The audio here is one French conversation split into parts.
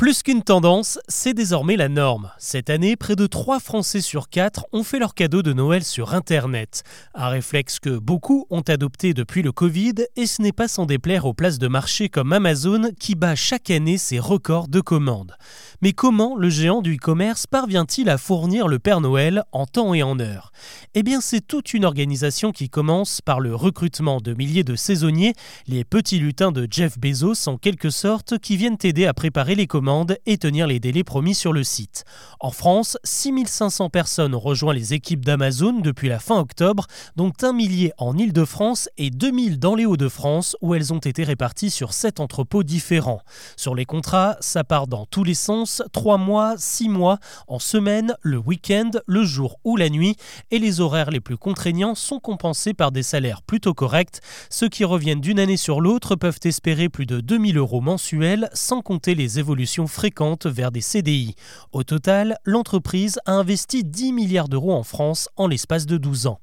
Plus qu'une tendance, c'est désormais la norme. Cette année, près de 3 Français sur 4 ont fait leur cadeau de Noël sur Internet. Un réflexe que beaucoup ont adopté depuis le Covid et ce n'est pas sans déplaire aux places de marché comme Amazon qui bat chaque année ses records de commandes. Mais comment le géant du e-commerce parvient-il à fournir le Père Noël en temps et en heure? Eh bien, c'est toute une organisation qui commence par le recrutement de milliers de saisonniers, les petits lutins de Jeff Bezos en quelque sorte, qui viennent aider à préparer les commandes et tenir les délais promis sur le site. En France, 6500 personnes ont rejoint les équipes d'Amazon depuis la fin octobre, dont un millier en Ile-de-France et 2000 dans les Hauts-de-France où elles ont été réparties sur 7 entrepôts différents. Sur les contrats, ça part dans tous les sens, 3 mois, 6 mois, en semaine, le week-end, le jour ou la nuit, et les horaires les plus contraignants sont compensés par des salaires plutôt corrects. Ceux qui reviennent d'une année sur l'autre peuvent espérer plus de 2000 euros mensuels, sans compter les évolutions fréquentes vers des CDI. Au total, l'entreprise a investi 10 milliards d'euros en France en l'espace de 12 ans.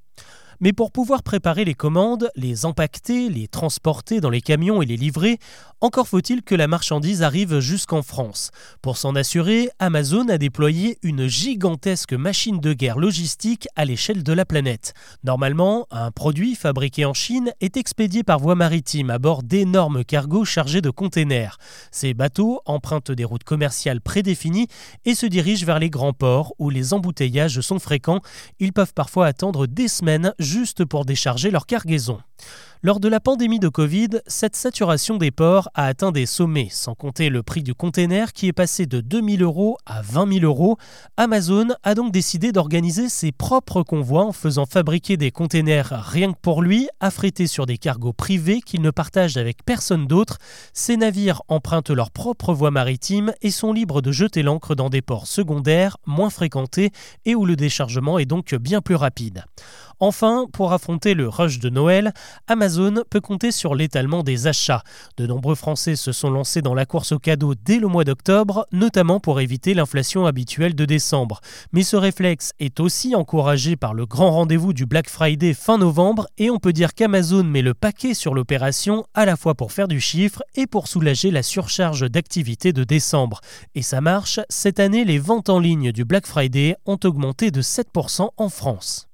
Mais pour pouvoir préparer les commandes, les empaqueter, les transporter dans les camions et les livrer, encore faut-il que la marchandise arrive jusqu'en France. Pour s'en assurer, Amazon a déployé une gigantesque machine de guerre logistique à l'échelle de la planète. Normalement, un produit fabriqué en Chine est expédié par voie maritime à bord d'énormes cargos chargés de containers. Ces bateaux empruntent des routes commerciales prédéfinies et se dirigent vers les grands ports où les embouteillages sont fréquents. Ils peuvent parfois attendre des semaines juste pour décharger leur cargaison. Lors de la pandémie de Covid, cette saturation des ports a atteint des sommets, sans compter le prix du container qui est passé de 2000 euros à 20 000 euros. Amazon a donc décidé d'organiser ses propres convois en faisant fabriquer des containers rien que pour lui, affrétés sur des cargos privés qu'il ne partage avec personne d'autre. Ces navires empruntent leur propre voie maritime et sont libres de jeter l'ancre dans des ports secondaires, moins fréquentés et où le déchargement est donc bien plus rapide. Enfin, pour affronter le rush de Noël, Amazon peut compter sur l'étalement des achats. De nombreux Français se sont lancés dans la course aux cadeaux dès le mois d'octobre, notamment pour éviter l'inflation habituelle de décembre. Mais ce réflexe est aussi encouragé par le grand rendez-vous du Black Friday fin novembre et on peut dire qu'Amazon met le paquet sur l'opération à la fois pour faire du chiffre et pour soulager la surcharge d'activité de décembre. Et ça marche, cette année les ventes en ligne du Black Friday ont augmenté de 7% en France.